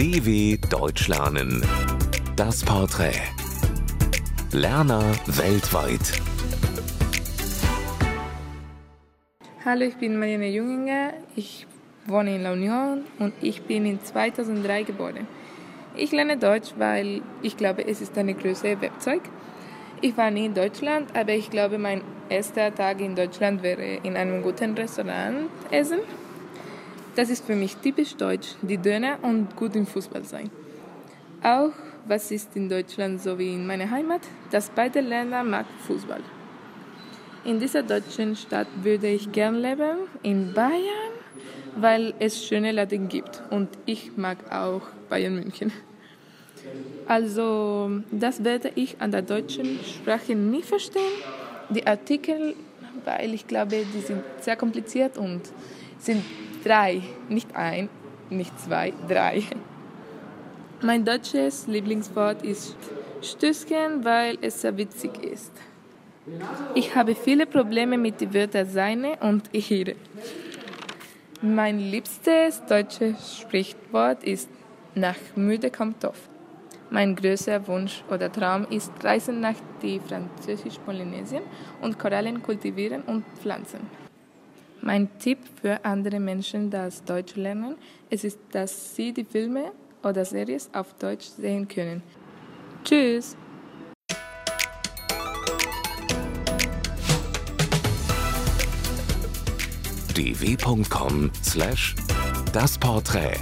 DW Deutsch lernen. Das Porträt. Lerner weltweit. Hallo, ich bin Marianne Junginger. Ich wohne in La Union und ich bin in 2003 geboren. Ich lerne Deutsch, weil ich glaube, es ist eine große Webzeug. Ich war nie in Deutschland, aber ich glaube, mein erster Tag in Deutschland wäre in einem guten Restaurant essen. Das ist für mich typisch deutsch, die Döner und gut im Fußball sein. Auch was ist in Deutschland so wie in meiner Heimat, dass beide Länder mag Fußball. In dieser deutschen Stadt würde ich gern leben, in Bayern, weil es schöne Laden gibt und ich mag auch Bayern München. Also, das werde ich an der deutschen Sprache nie verstehen. Die Artikel, weil ich glaube, die sind sehr kompliziert und sind drei, nicht ein, nicht zwei, drei. Mein deutsches Lieblingswort ist Stößchen, weil es sehr witzig ist. Ich habe viele Probleme mit den Wörtern seine und ihre. Mein liebstes deutsches Sprichwort ist nach müde kommt Topf. Mein größter Wunsch oder Traum ist Reisen nach die französisch-Polynesien und Korallen kultivieren und pflanzen. Mein Tipp für andere Menschen, das Deutsch lernen, es ist, dass sie die Filme oder Series auf Deutsch sehen können. Tschüss! dw.com/das Porträt